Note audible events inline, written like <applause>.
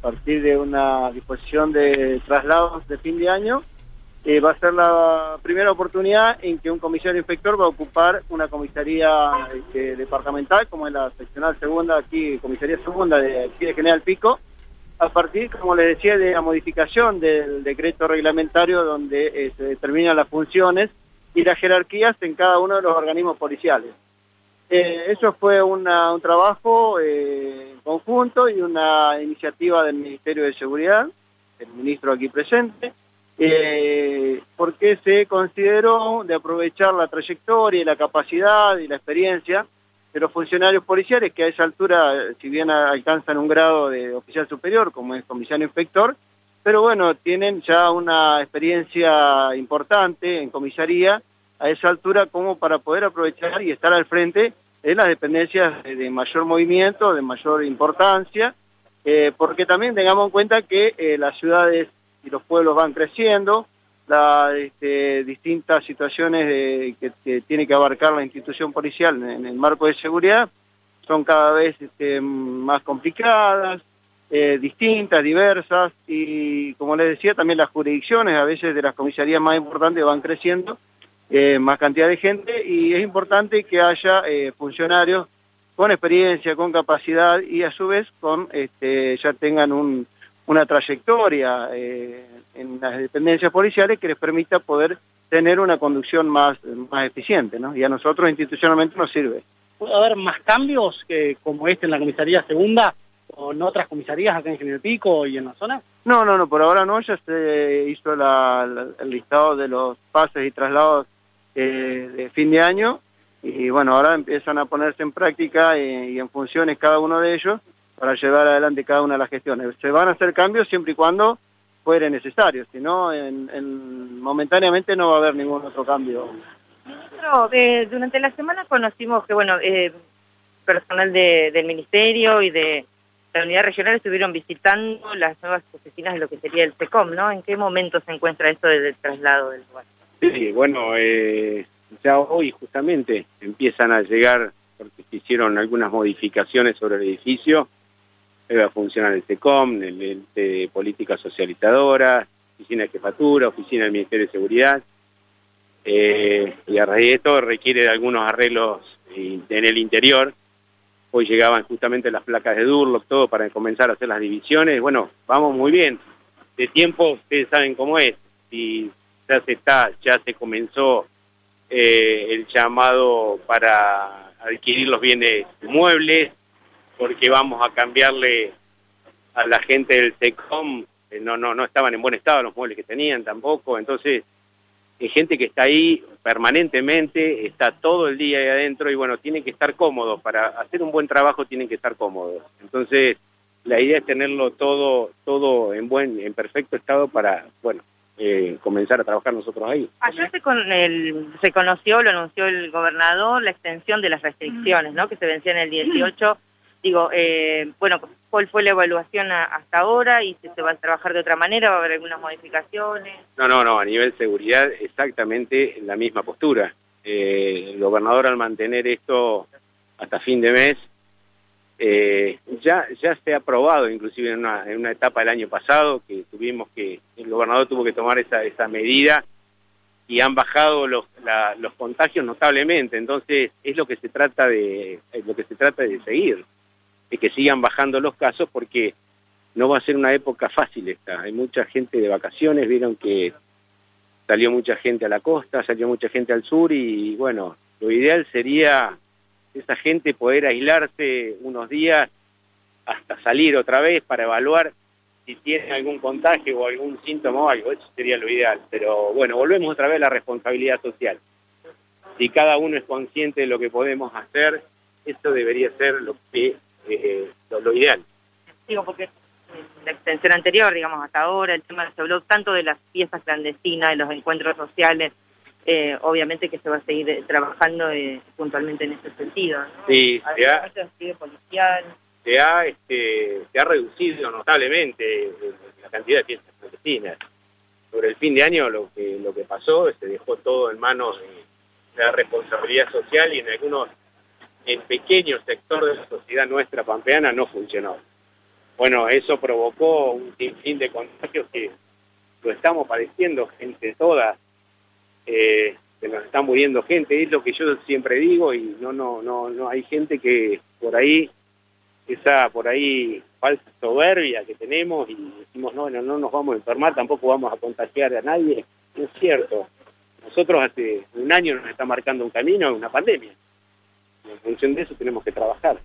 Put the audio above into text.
partir de una disposición de traslados de fin de año, eh, va a ser la primera oportunidad en que un comisario inspector va a ocupar una comisaría este, departamental, como es la seccional segunda, aquí, comisaría segunda de aquí de General Pico, a partir, como les decía, de la modificación del decreto reglamentario donde eh, se determinan las funciones y las jerarquías en cada uno de los organismos policiales. Eh, eso fue un trabajo eh, conjunto y una iniciativa del Ministerio de Seguridad, el ministro aquí presente, eh, porque se consideró de aprovechar la trayectoria y la capacidad y la experiencia de los funcionarios policiales que a esa altura, si bien alcanzan un grado de oficial superior, como es comisario inspector, pero bueno, tienen ya una experiencia importante en comisaría a esa altura como para poder aprovechar y estar al frente de las dependencias de mayor movimiento, de mayor importancia, eh, porque también tengamos en cuenta que eh, las ciudades y los pueblos van creciendo, las este, distintas situaciones que, tiene que abarcar la institución policial en, el marco de seguridad son cada vez este, más complicadas, eh, distintas, diversas, y como les decía, también las jurisdicciones a veces de las comisarías más importantes van creciendo, eh, más cantidad de gente, y es importante que haya eh, funcionarios con experiencia, con capacidad, y a su vez con este, ya tengan un, una trayectoria en las dependencias policiales que les permita poder tener una conducción más, más eficiente, ¿no? Y a nosotros institucionalmente nos sirve. ¿Puede haber más cambios que, como este en la comisaría segunda? o en otras comisarías acá en General Pico y en la zona? No, no, no, por ahora no, ya se hizo el listado de los pases y traslados eh, de fin de año y bueno, ahora empiezan a ponerse en práctica y, en funciones cada uno de ellos para llevar adelante cada una de las gestiones. Se van a hacer cambios siempre y cuando fuere necesario, si no, en, momentáneamente no va a haber ningún otro cambio. Eh, durante la semana conocimos que, bueno, eh, personal del ministerio y de la unidad regional estuvieron visitando las nuevas oficinas de lo que sería el SECOM, ¿no? ¿En qué momento se encuentra esto del traslado del lugar? Sí, bueno, eh, ya hoy justamente empiezan a llegar, porque se hicieron algunas modificaciones sobre el edificio, va a funcionar el SECOM, el ente de política socializadora, oficina de jefatura, oficina del Ministerio de Seguridad, eh, y a raíz de esto requiere de algunos arreglos en el interior, Hoy llegaban justamente las placas de Durlock, todo para comenzar a hacer las divisiones. Bueno, vamos muy bien. De tiempo, ustedes saben cómo es. Si ya se está, ya se comenzó eh, el llamado para adquirir los bienes muebles, porque vamos a cambiarle a la gente del SECOM, eh, no, no, no estaban en buen estado los muebles que tenían tampoco, entonces hay gente que está ahí permanentemente, está todo el día ahí adentro y bueno, tienen que estar cómodos, para hacer un buen trabajo tienen que estar cómodos. Entonces, la idea es tenerlo todo, todo en buen, en perfecto estado para, bueno, eh, comenzar a trabajar nosotros ahí. Ayer se, con el, se conoció, lo anunció el gobernador, la extensión de las restricciones, ¿no? Que se vencían el 18 <clears throat> Digo, eh, bueno, ¿cuál fue la evaluación hasta ahora y si se va a trabajar de otra manera? ¿Va a haber algunas modificaciones? No, no, no, a nivel seguridad exactamente la misma postura. Eh, el gobernador al mantener esto hasta fin de mes, eh, ya, ya se ha aprobado inclusive en una, en una etapa del año pasado que tuvimos que, gobernador tuvo que tomar esa, esa medida y han bajado los, los contagios notablemente, entonces es lo que se trata de, es lo que se trata de seguir de que sigan bajando los casos porque no va a ser una época fácil esta. Hay mucha gente de vacaciones, vieron que salió mucha gente a la costa, salió mucha gente al sur y bueno, lo ideal sería esa gente poder aislarse unos días hasta salir otra vez para evaluar si tienen algún contagio o algún síntoma o algo, eso sería lo ideal. Pero bueno, volvemos otra vez a la responsabilidad social. Si cada uno es consciente de lo que podemos hacer, esto debería ser lo que eh, lo, ideal. Digo, porque la extensión anterior, digamos, hasta ahora, el tema se habló tanto de las fiestas clandestinas, de los encuentros sociales, eh, obviamente que se va a seguir eh, trabajando eh, puntualmente en ese sentido. Sí, se ha, policial. Se ha, este, se ha reducido notablemente la cantidad de fiestas clandestinas. Sobre el fin de año lo que, lo que pasó, se dejó todo en manos de la responsabilidad social y en algunos en pequeño sector de la sociedad nuestra pampeana no funcionó. bueno, eso provocó un sinfín de contagios que lo estamos padeciendo, gente toda, eh, se nos está muriendo gente, es lo que yo siempre digo y no, no, no, no hay gente que por ahí, esa por ahí falsa soberbia que tenemos y decimos, no, no, no nos vamos a enfermar, tampoco vamos a contagiar a nadie, no es cierto. Nosotros hace un año nos está marcando un camino, una pandemia. En función de eso tenemos que trabajar.